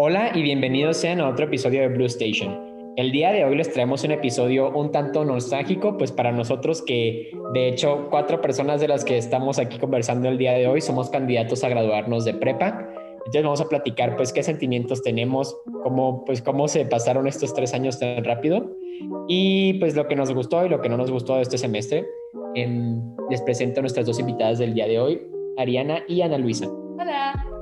Hola y bienvenidos sean a otro episodio de Blue Station. El día de hoy les traemos un episodio un tanto nostálgico, pues para nosotros que de hecho cuatro personas de las que estamos aquí conversando el día de hoy somos candidatos a graduarnos de prepa. Entonces vamos a platicar pues qué sentimientos tenemos, cómo, pues, cómo se pasaron estos tres años tan rápido y pues lo que nos gustó y lo que no nos gustó de este semestre. Em, les presento a nuestras dos invitadas del día de hoy, Ariana y Ana Luisa. Hola.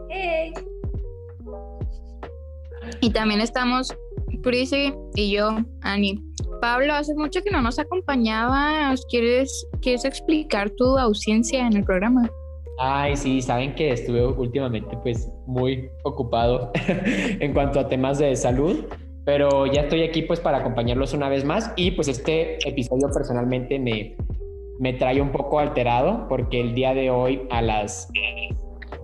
Y también estamos Prisi y yo, Ani. Pablo, hace mucho que no nos acompañabas. ¿Quieres, ¿Quieres explicar tu ausencia en el programa? Ay, sí, saben que estuve últimamente pues muy ocupado en cuanto a temas de salud, pero ya estoy aquí pues para acompañarlos una vez más y pues este episodio personalmente me, me trae un poco alterado porque el día de hoy a las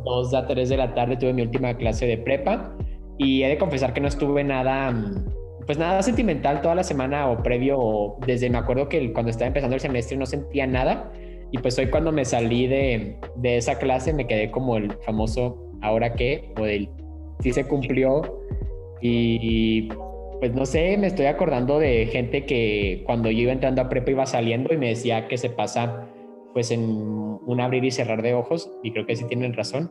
2 a 3 de la tarde tuve mi última clase de prepa y he de confesar que no estuve nada, mm, pues nada sentimental toda la semana o previo, o desde me acuerdo que cuando estaba empezando el semestre no sentía nada. Y pues hoy cuando me salí de, de esa clase me quedé como el famoso ahora qué, o del sí se cumplió. Y pues no sé, me estoy acordando de gente que cuando yo iba entrando a prepa iba saliendo y me decía que se pasa pues en un abrir y cerrar de ojos y creo que sí tienen razón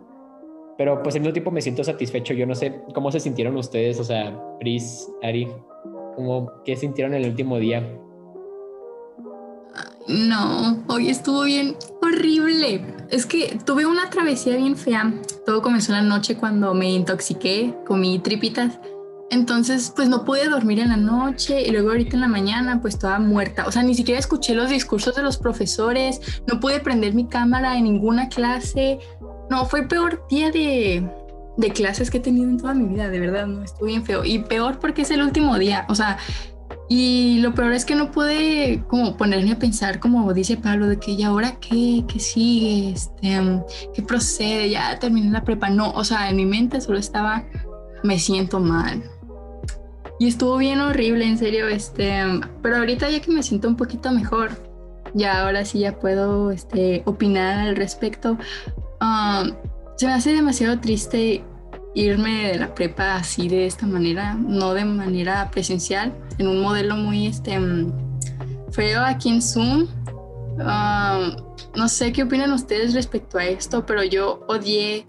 pero pues al mismo tiempo me siento satisfecho. Yo no sé cómo se sintieron ustedes, o sea, Pris, Ari, ¿cómo, ¿qué sintieron el último día? No, hoy estuvo bien horrible. Es que tuve una travesía bien fea. Todo comenzó la noche cuando me intoxiqué, comí tripitas. Entonces, pues no pude dormir en la noche y luego ahorita en la mañana, pues toda muerta. O sea, ni siquiera escuché los discursos de los profesores, no pude prender mi cámara en ninguna clase. No, fue el peor día de, clases que he tenido en toda mi vida, de verdad, no, estuvo bien feo. Y peor porque es el último día, o sea, y lo peor es que no pude como ponerme a pensar, como dice Pablo, de que ya ahora qué, qué sigue, este, qué procede, ya terminé la prepa. No, o sea, en mi mente solo estaba, me siento mal. Y estuvo bien horrible, en serio, este, pero ahorita ya que me siento un poquito mejor, ya ahora sí ya puedo este, opinar al respecto. Um, se me hace demasiado triste irme de la prepa así de esta manera, no de manera presencial, en un modelo muy este, mm, feo aquí en Zoom. Um, no sé qué opinan ustedes respecto a esto, pero yo odié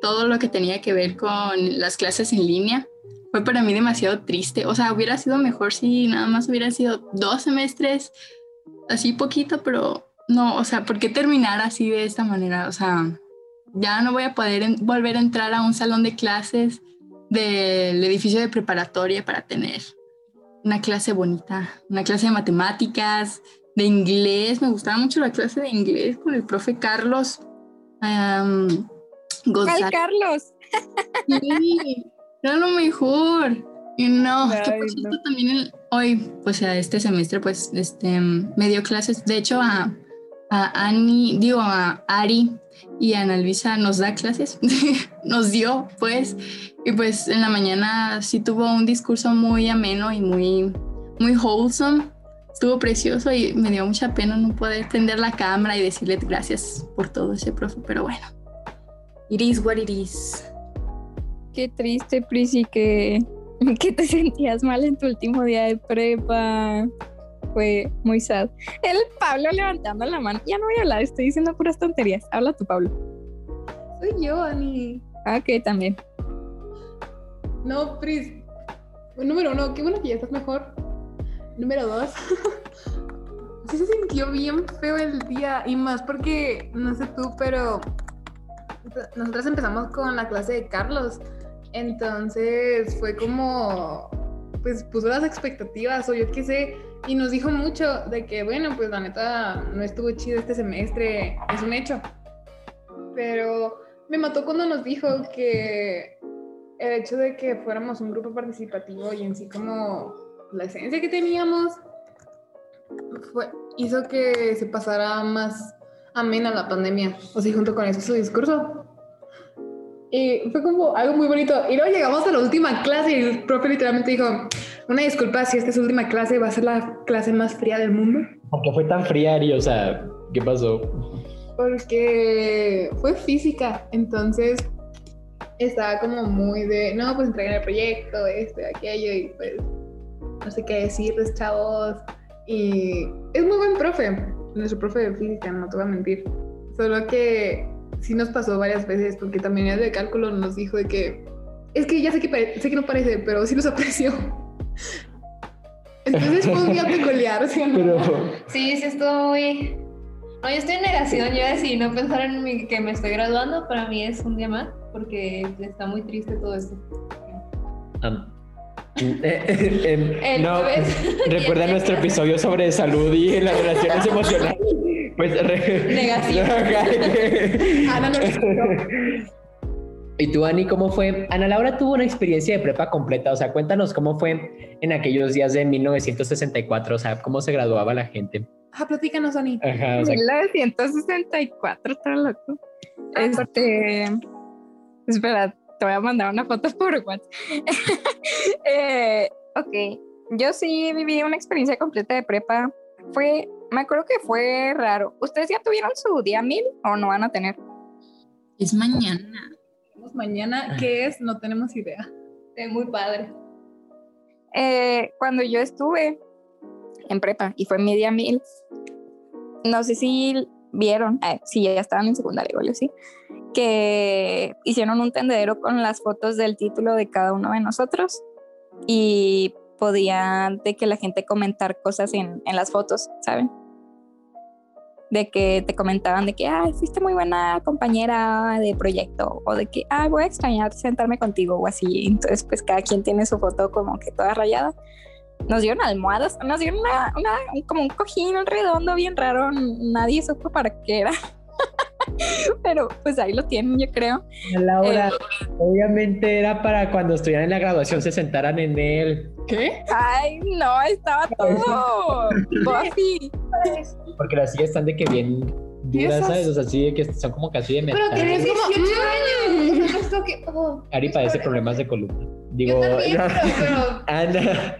todo lo que tenía que ver con las clases en línea. Fue para mí demasiado triste. O sea, hubiera sido mejor si nada más hubiera sido dos semestres, así poquito, pero no, o sea, ¿por qué terminar así de esta manera? O sea, ya no voy a poder volver a entrar a un salón de clases del edificio de preparatoria para tener una clase bonita, una clase de matemáticas, de inglés. Me gustaba mucho la clase de inglés con el profe Carlos. Um, Carlos! Sí, era lo mejor. Y no, también hoy, pues a este semestre, pues este, me dio clases, de hecho a, a Ani, digo a Ari, y Ana Luisa nos da clases, nos dio pues, y pues en la mañana sí tuvo un discurso muy ameno y muy, muy wholesome, estuvo precioso y me dio mucha pena no poder prender la cámara y decirle gracias por todo ese profe, pero bueno, it is what it is. Qué triste, Prisi, que, que te sentías mal en tu último día de prepa fue muy sad. El Pablo levantando la mano. Ya no voy a hablar, estoy diciendo puras tonterías. Habla tú, Pablo. Soy yo, Ani. Ah, ok, también. No, Pris. Número uno, qué bueno que ya estás mejor. Número dos. sí se sintió bien feo el día. Y más porque, no sé tú, pero nosotros empezamos con la clase de Carlos. Entonces fue como, pues puso las expectativas o yo qué sé y nos dijo mucho de que, bueno, pues la neta no estuvo chido este semestre, es un hecho. Pero me mató cuando nos dijo que el hecho de que fuéramos un grupo participativo y en sí como la esencia que teníamos hizo que se pasara más amena la pandemia. O sea, junto con eso su discurso. Y fue como algo muy bonito. Y luego llegamos a la última clase y el profe literalmente dijo, una disculpa si esta es su última clase, va a ser la clase más fría del mundo. ¿Por qué fue tan fría, Ari? O sea, ¿qué pasó? Porque fue física, entonces estaba como muy de, no, pues entreguen el proyecto, esto, aquello, y pues no sé qué decirles, chavos. Y es muy buen profe, nuestro profe de física, no te voy a mentir. Solo que sí nos pasó varias veces, porque también el de cálculo nos dijo de que, es que ya sé que, sé que no parece, pero sí los aprecio. Entonces fue un día peculiar, ¿sí o no? Pero, Sí, sí, estuvo muy. No, yo estoy en negación. Yo decir, no pensar en mi- que me estoy graduando, para mí es un día más, porque está muy triste todo esto. am, eh, em, El no, recuerda nuestro episodio sobre salud y las relaciones emocionales. Pues, re- Negación. Ana no lo. ¿Y tú, Ani, cómo fue? Ana Laura tuvo una experiencia de prepa completa, o sea, cuéntanos cómo fue en aquellos días de 1964, o sea, cómo se graduaba la gente. Ah, platícanos, Ani. Ajá, o sea, 1964, está loco. Este. Espera, te voy a mandar una foto por WhatsApp. Eh, ok, yo sí viví una experiencia completa de prepa. Fue, me acuerdo que fue raro. ¿Ustedes ya tuvieron su día mil o no van a tener? Es mañana. Mañana, ¿qué es? No tenemos idea. Es muy padre. Eh, cuando yo estuve en prepa y fue mi día mil, no sé si vieron, eh, si ya estaban en secundaria o así, que hicieron un tendedero con las fotos del título de cada uno de nosotros y podía de que la gente comentar cosas en, en las fotos, ¿saben? De que te comentaban de que, ay, fuiste muy buena compañera de proyecto, o de que, ay, voy a extrañar sentarme contigo, o así. Entonces, pues cada quien tiene su foto como que toda rayada. Nos dieron almohadas, nos dieron una, una- como un cojín redondo bien raro, nadie supo para qué era. Pero pues ahí lo tienen, yo creo. Laura, obviamente era para cuando estuvieran en la graduación se sentaran en él. ¿Qué? Ay, no, estaba todo Buffy. Porque las sillas están de que bien ¿Y duras? ¿sabes? O sea, así de que son como casi de metal. Pero tienes como- 18 años. Que. oh, Ari padece problemas de columna. Yo Digo, pero, pero, Ana.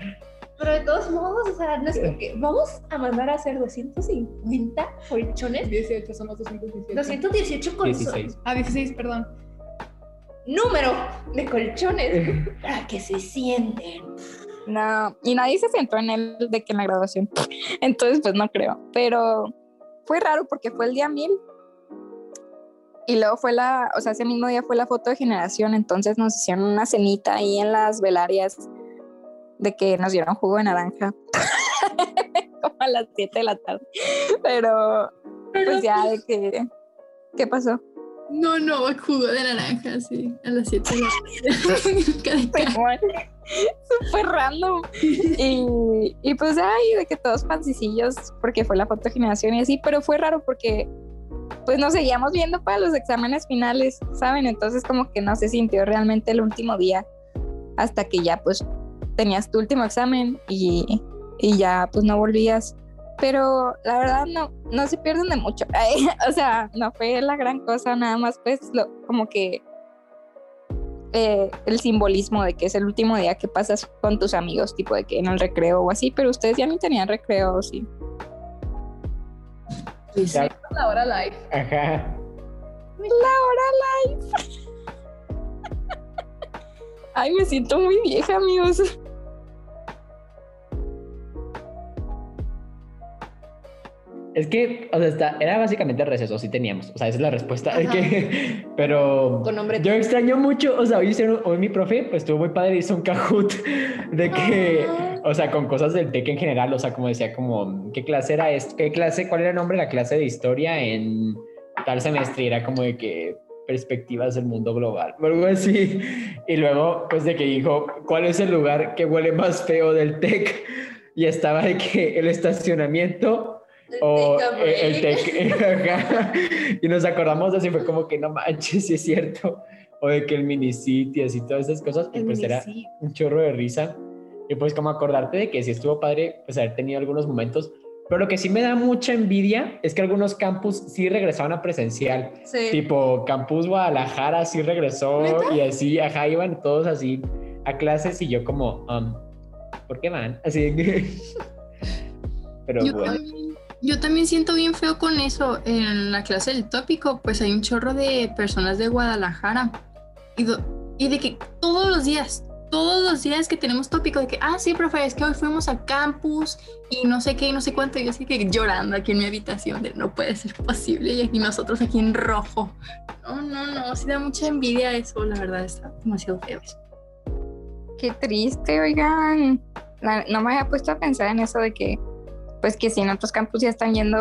Pero de todos modos, o sea, no es como que. Vamos a mandar a hacer 250 colchones. 18, somos 218. 218 colchones. 16. Ah, 16, perdón. Número de colchones para que se sienten. No, y nadie se sentó en él de que en la graduación. Entonces, pues no creo. Pero fue raro porque fue el día mil. Y luego fue la, o sea, ese mismo día fue la foto de generación. Entonces nos hicieron una cenita ahí en las velarias de que nos dieron jugo de naranja. Como a las 7 de la tarde. Pero, pues ya de que. ¿Qué pasó? No, no, jugo de naranja, sí, a las 7 de la tarde. Súper random. Y, y pues ay, de que todos pancicillos, porque fue la foto de generación y así, pero fue raro porque pues nos seguíamos viendo para los exámenes finales, ¿saben? Entonces como que no se sintió realmente el último día hasta que ya pues tenías tu último examen y, y ya pues no volvías. Pero la verdad no, no se pierden de mucho. o sea, no fue la gran cosa, nada más pues lo, como que eh, el simbolismo de que es el último día que pasas con tus amigos, tipo de que en el recreo o así, pero ustedes ya ni tenían recreo, sí. Pues, Ya. La hora live. Ajá. La hora live. Ay, me siento muy vieja, amigos. Es que, o sea, está- era básicamente receso, sí teníamos. O sea, esa es la respuesta. Ajá. que- pero Con nombre. yo extraño mucho, o sea, hoy, hoy mi profe, pues estuvo muy padre, hizo un Kahoot de que, Ah. o sea, con cosas del TEC en general, o sea, como decía, como, ¿qué clase era esto? ¿Qué clase, cuál era el nombre de la clase de historia en tal semestre? Era como de que perspectivas del mundo global, algo así. Y luego, pues de que dijo, ¿cuál es el lugar que huele más feo del TEC? Y estaba de que el estacionamiento o eh, el tec ajá. y nos acordamos de así fue como que no manches si es cierto o de que el minicity así todas esas cosas El pues era un chorro de risa. Y pues como acordarte de que sí estuvo padre pues haber tenido algunos momentos. Pero lo que sí me da mucha envidia es que algunos campus sí regresaban a presencial. Sí. tipo campus Guadalajara sí regresó y así ajá iban todos así a clases y yo como um, ¿por qué van? así. Pero yo, bueno yo también siento bien feo con eso. En la clase del tópico, pues hay un chorro de personas de Guadalajara. Y, de que todos los días, todos los días que tenemos tópico de que, ah, sí, profe, es que hoy fuimos al campus y no sé qué y no sé cuánto. Y yo así que llorando aquí en mi habitación de no puede ser posible. Y aquí nosotros aquí en rojo. No, no, no, sí da mucha envidia eso, la verdad, está demasiado feo eso. Qué triste, oigan. No me había puesto a pensar en eso de que, pues que sí, en otros campus ya están yendo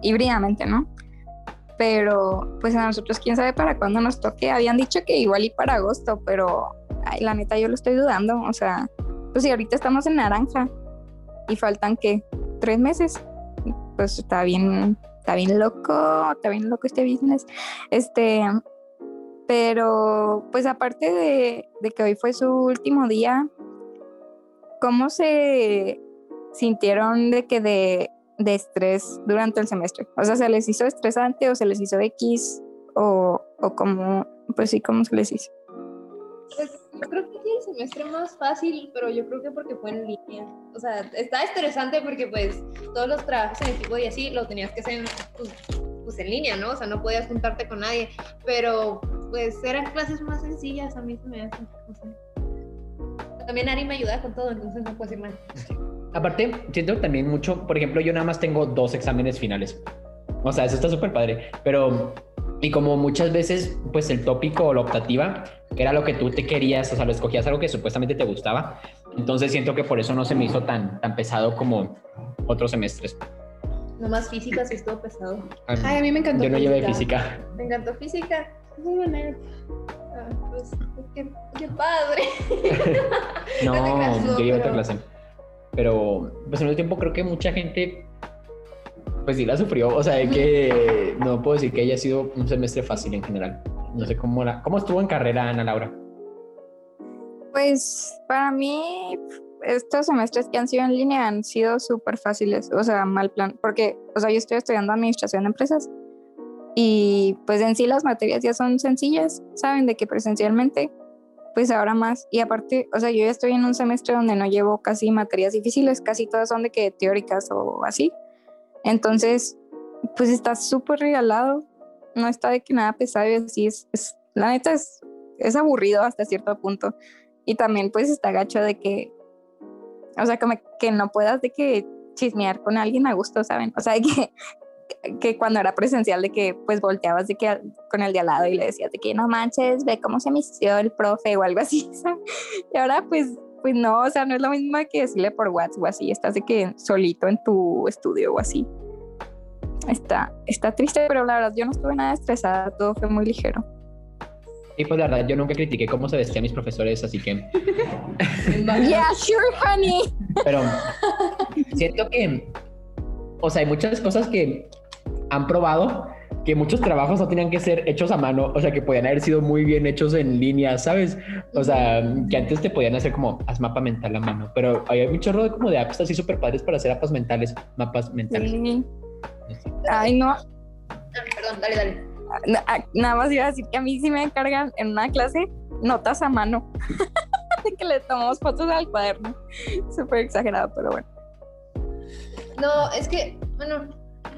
híbridamente, ¿no? Pero, pues a nosotros, quién sabe para cuándo nos toque. Habían dicho que igual y para agosto, pero, la neta, yo lo estoy dudando. O sea, pues si ahorita estamos en naranja y faltan, ¿qué? ¿Tres meses? Pues está bien, está bien loco, está bien loco este business. Este, pero, pues aparte de, de que hoy fue su último día, ¿cómo se sintieron de que de, de estrés durante el semestre? O sea, ¿se les hizo estresante o se les hizo X? O, o cómo, pues sí, ¿cómo se les hizo? Pues yo creo que el semestre más fácil, pero yo creo que porque fue en línea. O sea, está estresante porque pues todos los trabajos en equipo y así lo tenías que hacer pues, pues, en línea, ¿no? O sea, no podías juntarte con nadie, pero pues eran clases más sencillas, a mí se me hace. no sé. También Ari me ayuda con todo, entonces no puedo decir mal. Aparte, siento también mucho, por ejemplo, yo nada más tengo dos exámenes finales. O sea, eso está súper padre. Pero, y como muchas veces, pues el tópico o la optativa era lo que tú te querías, o sea, lo escogías algo que supuestamente te gustaba. Entonces siento que por eso no se me hizo tan, tan pesado como otros semestres. Nomás física sí estuvo pesado. Ay, a mí me encantó. Yo no llevé física. Me encantó física. Nerd. Ah, pues, qué, qué padre. No, No yo llevé otra pero- clase. Pero, pues en el tiempo creo que mucha gente, pues sí la sufrió. O sea, de que no puedo decir que haya sido un semestre fácil en general. No sé cómo, la, cómo estuvo en carrera Ana Laura. Pues para mí estos semestres que han sido en línea han sido súper fáciles, o sea, mal plan, porque, o sea, yo estoy estudiando administración de empresas y pues en sí las materias ya son sencillas, saben de que presencialmente, pues ahora más. Y aparte, o sea, yo ya estoy en un semestre donde no llevo casi materias difíciles, casi todas son de que teóricas o así. Entonces, pues está súper regalado, no está de que nada pesado y así es, es- la neta es, es aburrido hasta cierto punto. Y también pues está gacho de que, o sea, como que no puedas de que chismear con alguien a gusto, ¿saben? O sea, de que, que cuando era presencial de que pues volteabas de que con el de al lado y le decías de que no manches, ve cómo se misió el profe o algo así, ¿sabes? Y ahora pues, pues no, o sea, no es lo mismo que decirle por WhatsApp o así, estás de que solito en tu estudio o así. Está, está triste, pero la verdad yo no estuve nada estresada, todo fue muy ligero. Y pues la verdad, yo nunca critiqué cómo se vestían mis profesores, así que. Yeah, sure, honey. Pero siento que. O sea, hay muchas cosas que han probado que muchos trabajos no tenían que ser hechos a mano, o sea, que podían haber sido muy bien hechos en línea, ¿sabes? O sea, que antes te podían hacer como, haz mapa mental a mano, pero hay un chorro de como de apps así súper padres para hacer mapas mentales, mapas mentales. Sí. Ay, no, Ah, perdón, dale, dale. Na- a- Nada más iba a decir que a mí sí me encargan en una clase notas a mano. de que le tomamos fotos al cuaderno. Súper exagerado, pero bueno. No, es que, bueno,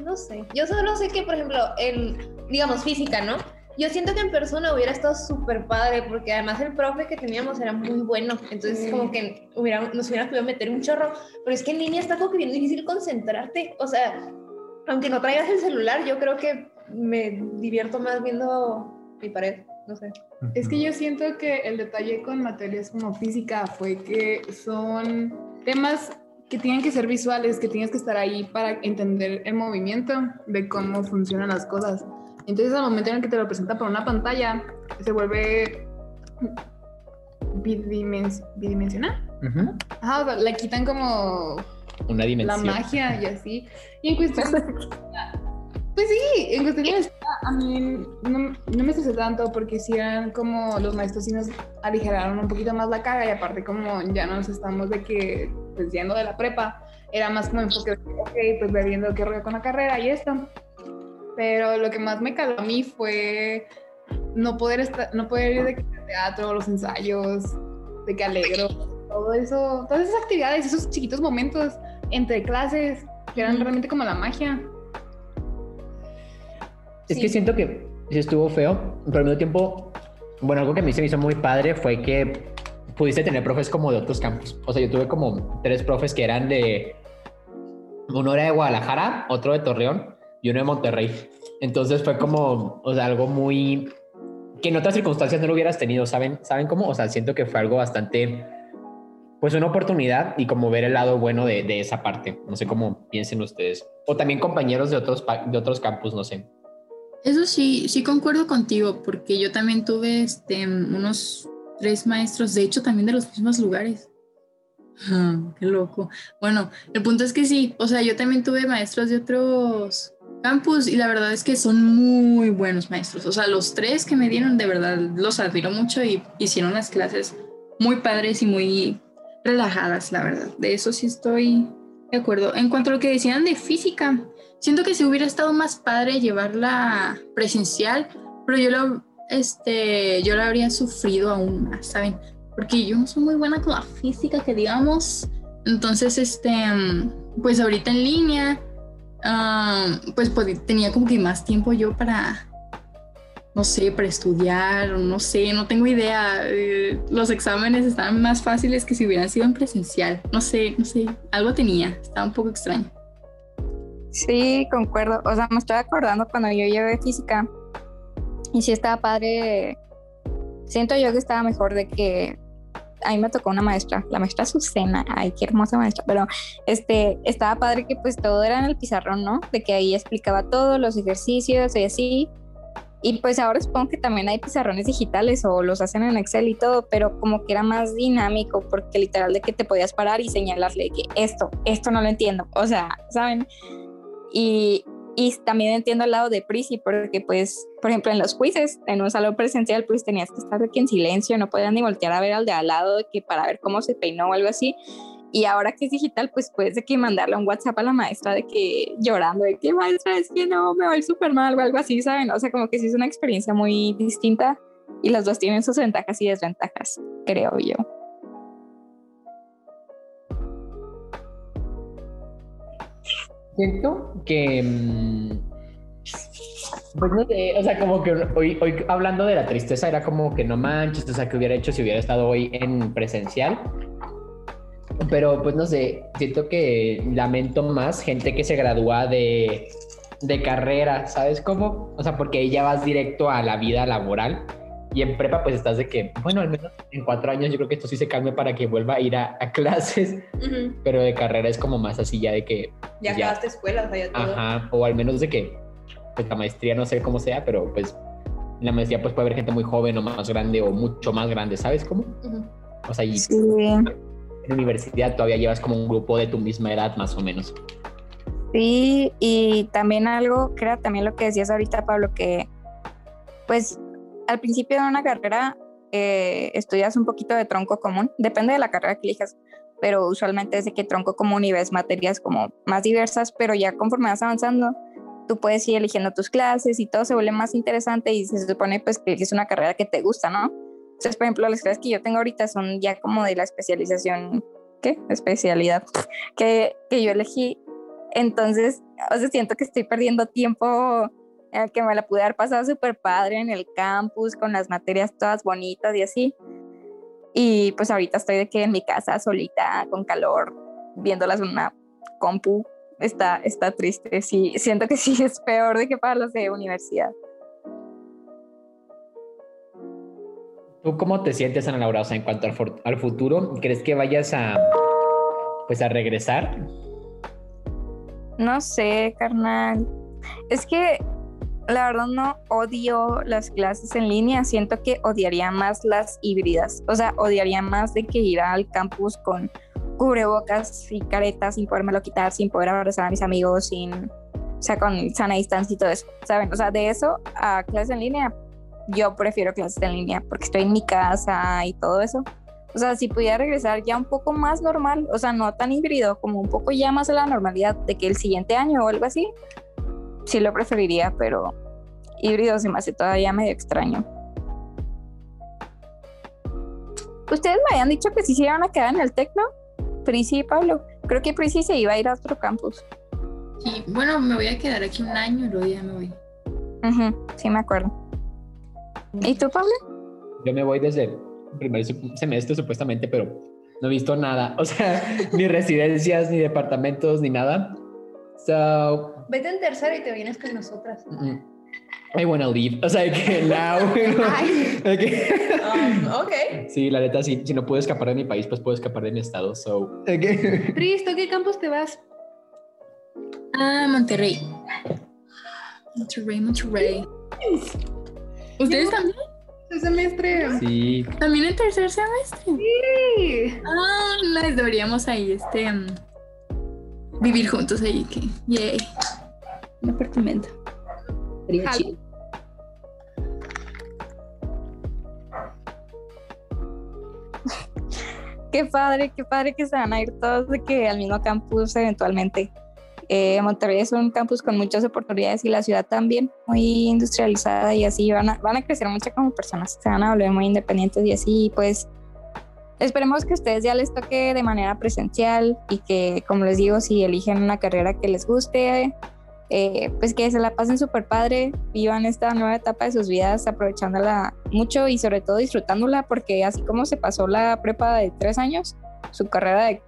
no sé. Yo solo sé que, por ejemplo, en, digamos, física, ¿no? Yo siento que en persona hubiera estado súper padre, porque además el profe que teníamos era muy bueno. Entonces, Sí. como que hubiera, nos hubiera podido meter un chorro. Pero es que en línea está como que bien difícil concentrarte. O sea, aunque no traigas el celular, yo creo que me divierto más viendo mi pared. No sé. Es que yo siento que el detalle con materias como física fue que son temas que tienen que ser visuales, que tienes que estar ahí para entender el movimiento de cómo funcionan las cosas. Entonces al momento en el que te lo presenta por una pantalla, se vuelve bidimens- bidimensional. Ujú. Ajá, o sea, le quitan como Una la dimensión. magia y así. Y en cuestión Pues sí, en cuestión de a mí no, no me estresé tanto porque sí eran como los maestros sí nos aligeraron un poquito más la carga y aparte como ya nos estamos de que, pues yendo de la prepa, era más como enfoque de, ok, pues ve viendo qué rollo con la carrera y esto. Pero lo que más me caló a mí fue no poder, estar, no poder ir de teatro, los ensayos, de que alegro, todo eso, todas esas actividades, esos chiquitos momentos entre clases que eran realmente como la magia. Es Sí. que siento que sí estuvo feo, pero al mismo tiempo bueno, algo que a mí se me hizo muy padre fue que pudiste tener profes como de otros campus. O sea, yo tuve como tres profes que eran de, uno era de Guadalajara, otro de Torreón y uno de Monterrey. Entonces fue como, o sea, algo muy, que en otras circunstancias no lo hubieras tenido, ¿saben? ¿Saben cómo? O sea, siento que fue algo bastante, pues una oportunidad y como ver el lado bueno de, de esa parte. No sé cómo piensen ustedes. O también compañeros de otros, de otros campus, no sé. Eso sí, sí concuerdo contigo, porque yo también tuve este, unos tres maestros, de hecho también de los mismos lugares. Ah, qué loco. Bueno, el punto es que sí, o sea, yo también tuve maestros de otros campus y la verdad es que son muy buenos maestros. O sea, los tres que me dieron, de verdad, los admiro mucho y hicieron las clases muy padres y muy relajadas, la verdad. De eso sí estoy de acuerdo. En cuanto a lo que decían de física, siento que si hubiera estado más padre llevarla presencial, pero yo lo, este, yo la habría sufrido aún más, ¿saben? Porque yo no soy muy buena con la física, que digamos. Entonces, este, mm, pues ahorita en línea, ah, pues tenía como que más tiempo yo para, no sé, para estudiar, no sé, no tengo idea. Eh, los exámenes estaban más fáciles que si hubieran sido en presencial. No sé, no sé, algo tenía, estaba un poco extraño. Sí, concuerdo. O sea, me estoy acordando cuando yo llevé física y sí estaba padre. Siento yo que estaba mejor de que a mí me tocó una maestra, la maestra Azucena, ay, qué hermosa maestra, pero este, estaba padre que pues todo era en el pizarrón, ¿no? De que ahí explicaba todo, los ejercicios y así. Y pues ahora supongo que también hay pizarrones digitales o los hacen en Excel y todo, pero como que era más dinámico porque literal de que te podías parar y señalarle que esto, esto no lo entiendo. O sea, ¿saben? Y, y también entiendo el lado de Prisi, porque pues, por ejemplo, en los quizzes, en un salón presencial, pues tenías que estar que en silencio, no podías ni voltear a ver al de al lado, de que para ver cómo se peinó o algo así. Y ahora que es digital, pues puedes de que mandarle un WhatsApp a la maestra de que llorando, de que maestra, es que no, me va a ir súper mal o algo así, ¿saben? O sea, como que sí es una experiencia muy distinta y las dos tienen sus ventajas y desventajas, creo yo. Siento que. mm, Pues no sé, o sea, como que hoy, hoy hablando de la tristeza era como que no manches, o sea, que hubiera hecho si hubiera estado hoy en presencial. Pero pues no sé, siento que lamento más gente que se gradúa de, de carrera, ¿sabes cómo? O sea, porque ahí ya vas directo a la vida laboral y en prepa pues estás de que, bueno, al menos en cuatro años yo creo que esto sí se calme para que vuelva a ir a, a clases, pero de carrera es como más así ya de que Ya Ya. acabaste escuela, o sea, ya todo. Ajá, o al menos de que pues la maestría no sé cómo sea, pero pues en la maestría pues puede haber gente muy joven o más grande o mucho más grande, ¿sabes cómo? Ujú. O sea, y Sí. en universidad todavía llevas como un grupo de tu misma edad más o menos. Sí, y también algo, era también lo que decías ahorita, Pablo, que pues al principio de una carrera eh, estudias un poquito de tronco común, depende de la carrera que elijas, pero usualmente es de que tronco común y ves materias como más diversas, pero ya conforme vas avanzando, tú puedes ir eligiendo tus clases y todo se vuelve más interesante y se supone pues que es una carrera que te gusta, ¿no? Entonces, por ejemplo, las clases que yo tengo ahorita son ya como de la especialización, ¿qué? Especialidad que, que yo elegí entonces, o sea, siento que estoy perdiendo tiempo el que me la pude haber pasado súper padre en el campus, con las materias todas bonitas y así. Y pues ahorita estoy de que en mi casa solita, con calor, viéndolas en una compu, está, está triste. Sí, siento que sí es peor de que para los de universidad. ¿Tú cómo te sientes, Ana Laura? O sea, en cuanto al, al futuro, ¿crees que vayas a, pues, a regresar? No sé, carnal. Es que la verdad no odio las clases en línea. Siento que odiaría más las híbridas. O sea, odiaría más de que ir al campus con cubrebocas y caretas sin podérmelo quitar, sin poder abrazar a mis amigos, sin, o sea, con sana distancia y todo eso. ¿Saben? O sea, de eso a clases en línea, yo prefiero clases en línea porque estoy en mi casa y todo eso. O sea, si pudiera regresar ya un poco más normal, o sea, no tan híbrido, como un poco ya más a la normalidad de que el siguiente año o algo así, sí lo preferiría, pero híbrido se me hace todavía medio extraño. Ustedes me habían dicho que sí se iban a quedar en el Tecno, Prisi y Pablo. Creo que Prisi se iba a ir a otro campus. Sí, bueno, me voy a quedar aquí un año y luego ya me voy. Sí, me acuerdo. ¿Y tú, Pablo? yo me voy desde el primer semestre supuestamente, pero no he visto nada. O sea, ni residencias, ni departamentos, ni nada. So, Vete en tercero y te vienes con nosotras. mm, I wanna leave. O sea, que now. Ay. de que- Um, ok. Sí, la neta, sí, si no puedo escapar de mi país, pues puedo escapar de mi estado. So, de que- Pris, ¿tú a qué campus te vas? Ah, Monterrey. Monterrey, Monterrey. ¿Ustedes también? El semestre. sí, ¿También en tercer semestre? Sí. Ah, les deberíamos ahí, este, mm, vivir juntos ahí, que, yay. Un apartamento. Sería Jalo. chido. Qué padre, qué padre que se van a ir todos de que al mismo campus eventualmente. Eh, Monterrey es un campus con muchas oportunidades y la ciudad también muy industrializada y así van a, van a crecer mucho como personas, se van a volver muy independientes y así pues esperemos que ustedes ya les toque de manera presencial y que como les digo si eligen una carrera que les guste eh, pues que se la pasen súper padre, vivan esta nueva etapa de sus vidas aprovechándola mucho y sobre todo disfrutándola porque así como se pasó la prepa de tres años, su carrera de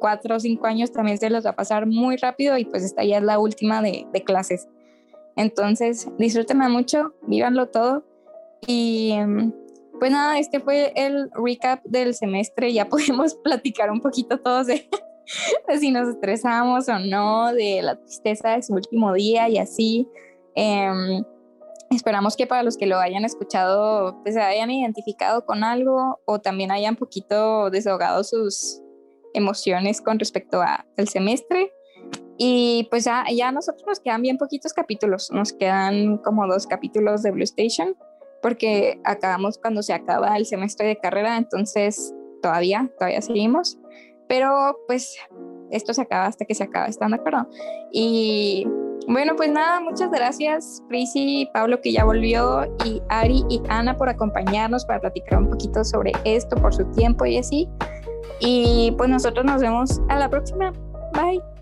cuatro o cinco años también se les va a pasar muy rápido y pues esta ya es la última de, de clases. Entonces disfrútenla mucho, vívanlo todo y pues nada, este fue el recap del semestre, ya podemos platicar un poquito todos de de si nos estresamos o no, de la tristeza de su último día y así. Em, esperamos que para los que lo hayan escuchado, pues se hayan identificado con algo o también hayan poquito desahogado sus emociones con respecto al semestre. Y pues ya, ya a nosotros nos quedan bien poquitos capítulos, nos quedan como dos capítulos de Blue Station, porque acabamos cuando se acaba el semestre de carrera, entonces todavía, todavía seguimos pero pues esto se acaba hasta que se acaba, ¿están de acuerdo? Y bueno, pues nada, muchas gracias Prisi, Pablo que ya volvió y Ari y Ana por acompañarnos para platicar un poquito sobre esto, por su tiempo y así. Y pues nosotros nos vemos a la próxima. Bye.